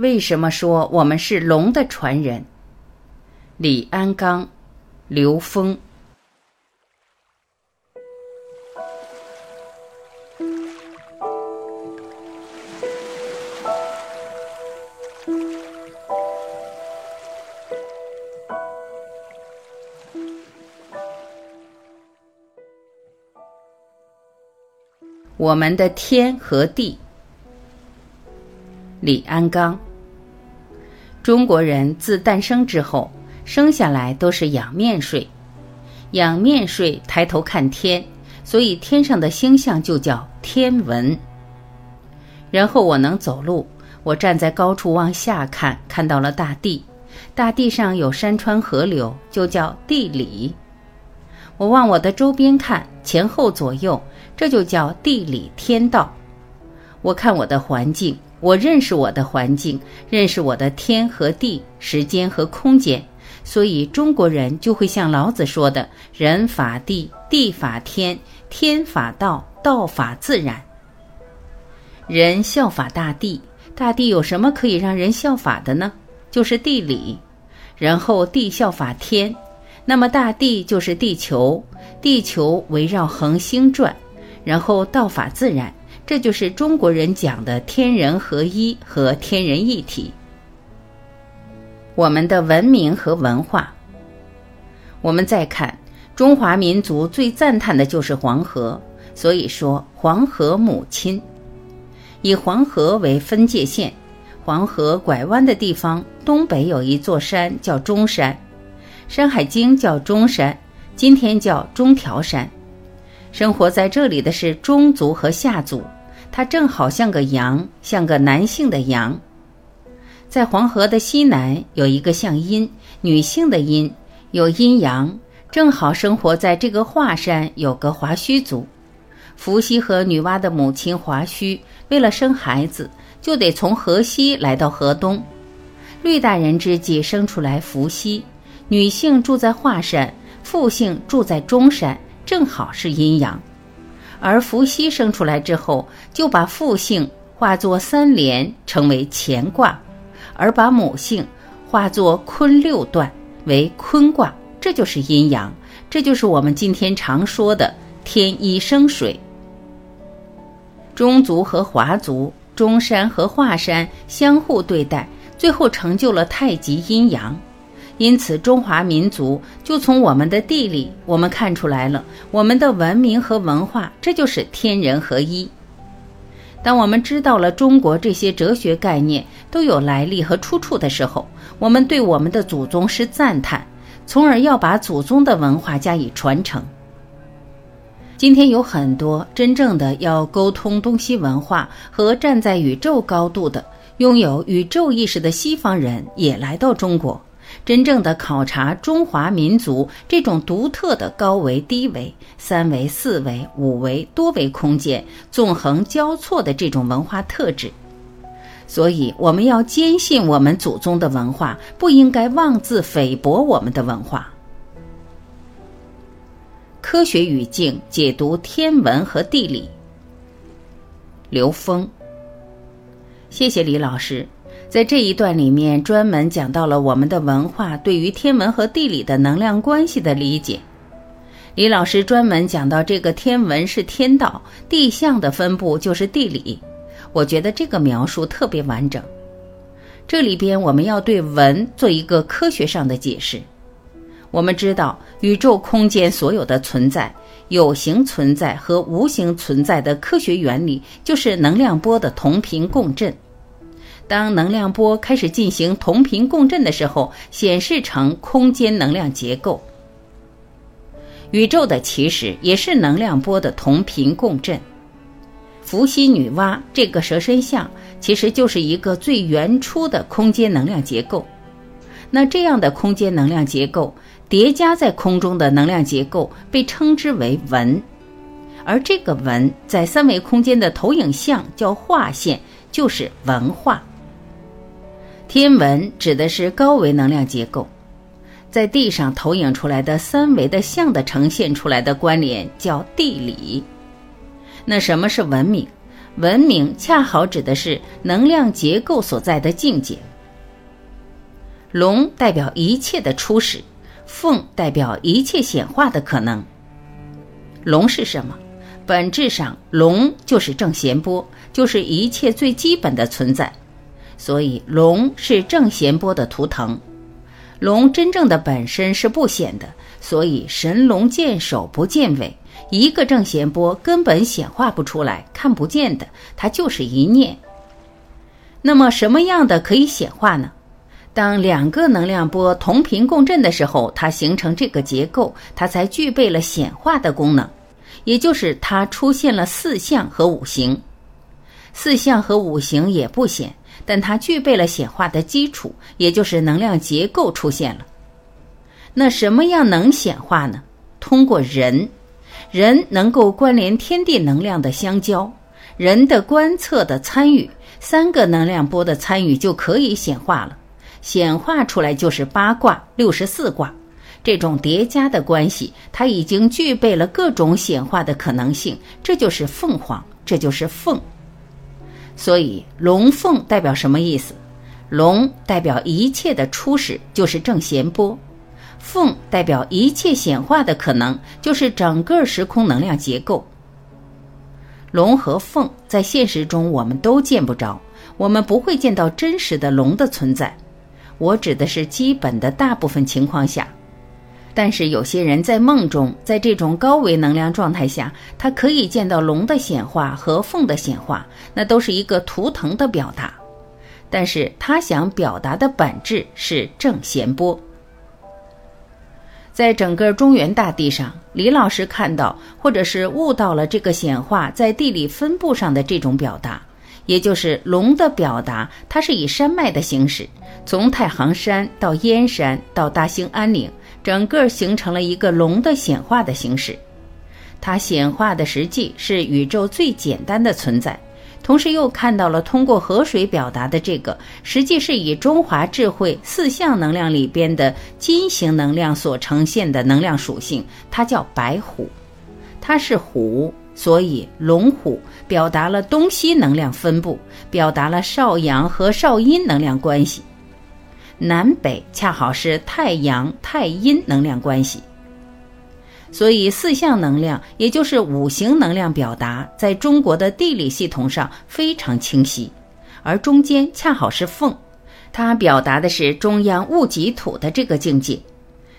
为什么说我们是龙的传人？李安刚、刘峰。我们的天和地。李安刚。中国人自诞生之后，生下来都是仰面睡，仰面睡抬头看天，所以天上的星象就叫天文。然后我能走路，我站在高处往下看，看到了大地，大地上有山川河流，就叫地理。我往我的周边看，前后左右。这就叫地理天道。我看我的环境，我认识我的环境，认识我的天和地、时间和空间。所以中国人就会像老子说的：“人法地，地法天，天法道，道法自然。”人效法大地，大地有什么可以让人效法的呢？就是地理。然后地效法天，那么大地就是地球，地球围绕恒星转。然后道法自然，这就是中国人讲的天人合一和天人一体。我们的文明和文化，我们再看中华民族最赞叹的就是黄河，所以说黄河母亲，以黄河为分界线，黄河拐弯的地方东北有一座山叫中山，《山海经》叫中山，今天叫中条山。生活在这里的是中族和下族，它正好像个阳，像个男性的阳。在黄河的西南有一个像阴，女性的阴，有阴阳，正好生活在这个华山有个华胥族。伏羲和女娲的母亲华胥为了生孩子，就得从河西来到河东。绿大人之际生出来伏羲，女性住在华山，父姓住在中山。正好是阴阳，而伏羲生出来之后，就把父姓化作三连，成为乾卦，而把母姓化作坤六段，为坤卦。这就是阴阳，这就是我们今天常说的天一生水。中族和华族，中山和华山相互对待，最后成就了太极阴阳。因此，中华民族就从我们的地理，我们看出来了，我们的文明和文化，这就是天人合一。当我们知道了中国这些哲学概念都有来历和出处的时候，我们对我们的祖宗是赞叹，从而要把祖宗的文化加以传承。今天有很多真正的要沟通东西文化和站在宇宙高度的、拥有宇宙意识的西方人也来到中国。真正的考察中华民族这种独特的高维、低维、三维、四维、五维、多维空间纵横交错的这种文化特质，所以我们要坚信我们祖宗的文化，不应该妄自菲薄我们的文化。科学语境解读天文和地理。刘峰，谢谢李老师。在这一段里面，专门讲到了我们的文化对于天文和地理的能量关系的理解。李老师专门讲到这个天文是天道，地象的分布就是地理。我觉得这个描述特别完整。这里边我们要对文做一个科学上的解释。我们知道，宇宙空间所有的存在，有形存在和无形存在的科学原理，就是能量波的同频共振。当能量波开始进行同频共振的时候，显示成空间能量结构。宇宙的起始也是能量波的同频共振。伏羲女娲这个蛇身像，其实就是一个最原初的空间能量结构。那这样的空间能量结构叠加在空中的能量结构，被称之为纹。而这个纹在三维空间的投影像叫画线，就是文化。天文指的是高维能量结构，在地上投影出来的三维的像的呈现出来的关联叫地理。那什么是文明？文明恰好指的是能量结构所在的境界。龙代表一切的初始，凤代表一切显化的可能。龙是什么？本质上，龙就是正弦波，就是一切最基本的存在。所以，龙是正弦波的图腾。龙真正的本身是不显的，所以神龙见首不见尾。一个正弦波根本显化不出来，看不见的，它就是一念。那么，什么样的可以显化呢？当两个能量波同频共振的时候，它形成这个结构，它才具备了显化的功能，也就是它出现了四象和五行。四象和五行也不显，但它具备了显化的基础，也就是能量结构出现了。那什么样能显化呢？通过人，人能够关联天地能量的相交，人的观测的参与，三个能量波的参与就可以显化了。显化出来就是八卦、六十四卦，这种叠加的关系，它已经具备了各种显化的可能性。这就是凤凰，这就是凤。所以龙凤代表什么意思？龙代表一切的初始，就是正弦波；凤代表一切显化的可能，就是整个时空能量结构。龙和凤在现实中我们都见不着，我们不会见到真实的龙的存在。我指的是基本的大部分情况下，但是有些人在梦中，在这种高维能量状态下，他可以见到龙的显化和凤的显化，那都是一个图腾的表达，但是他想表达的本质是正弦波。在整个中原大地上，李老师看到或者是悟到了这个显化在地理分布上的这种表达。也就是龙的表达，它是以山脉的形式，从太行山到燕山到大兴安岭，整个形成了一个龙的显化的形式。它显化的实际是宇宙最简单的存在，同时又看到了通过河水表达的这个，实际是以中华智慧四象能量里边的金型能量所呈现的能量属性，它叫白虎，它是虎。所以，龙虎表达了东西能量分布，表达了少阳和少阴能量关系；南北恰好是太阳太阴能量关系。所以，四象能量也就是五行能量表达，在中国的地理系统上非常清晰，而中间恰好是凤，它表达的是中央戊己土的这个境界，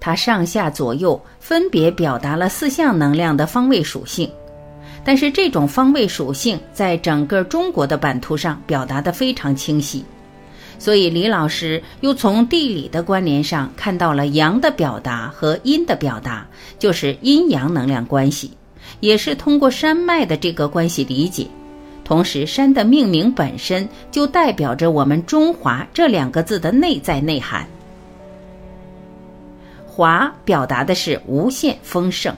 它上下左右分别表达了四象能量的方位属性。但是这种方位属性在整个中国的版图上表达的非常清晰，所以李老师又从地理的关联上看到了阳的表达和阴的表达，就是阴阳能量关系，也是通过山脉的这个关系理解。同时，山的命名本身就代表着我们中华这两个字的内在内涵。华表达的是无限丰盛。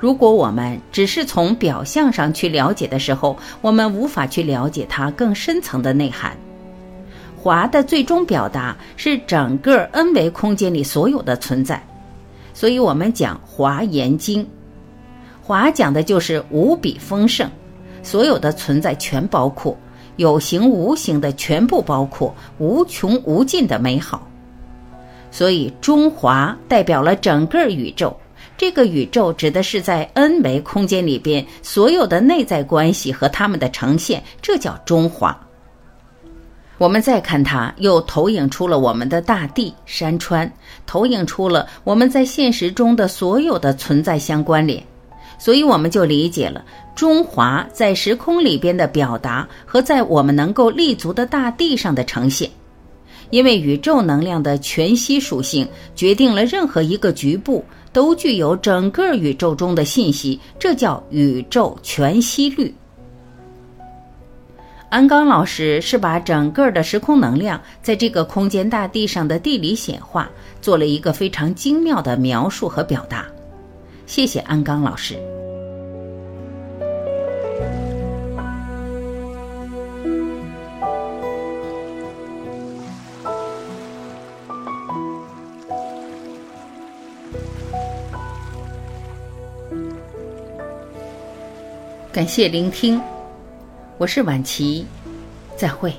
如果我们只是从表象上去了解的时候，我们无法去了解它更深层的内涵。华的最终表达是整个 n 维空间里所有的存在，所以我们讲华严经，华讲的就是无比丰盛，所有的存在全包括，有形无形的全部包括，无穷无尽的美好。所以中华代表了整个宇宙。这个宇宙指的是在 n 维空间里边所有的内在关系和它们的呈现，这叫中华。我们再看它，又投影出了我们的大地、山川，投影出了我们在现实中的所有的存在相关联，所以我们就理解了中华在时空里边的表达和在我们能够立足的大地上的呈现。因为宇宙能量的全息属性决定了任何一个局部。都具有整个宇宙中的信息，这叫宇宙全息律。安刚老师是把整个的时空能量在这个空间大地上的地理显化做了一个非常精妙的描述和表达。谢谢安刚老师。感谢聆听，我是晚琪，再会。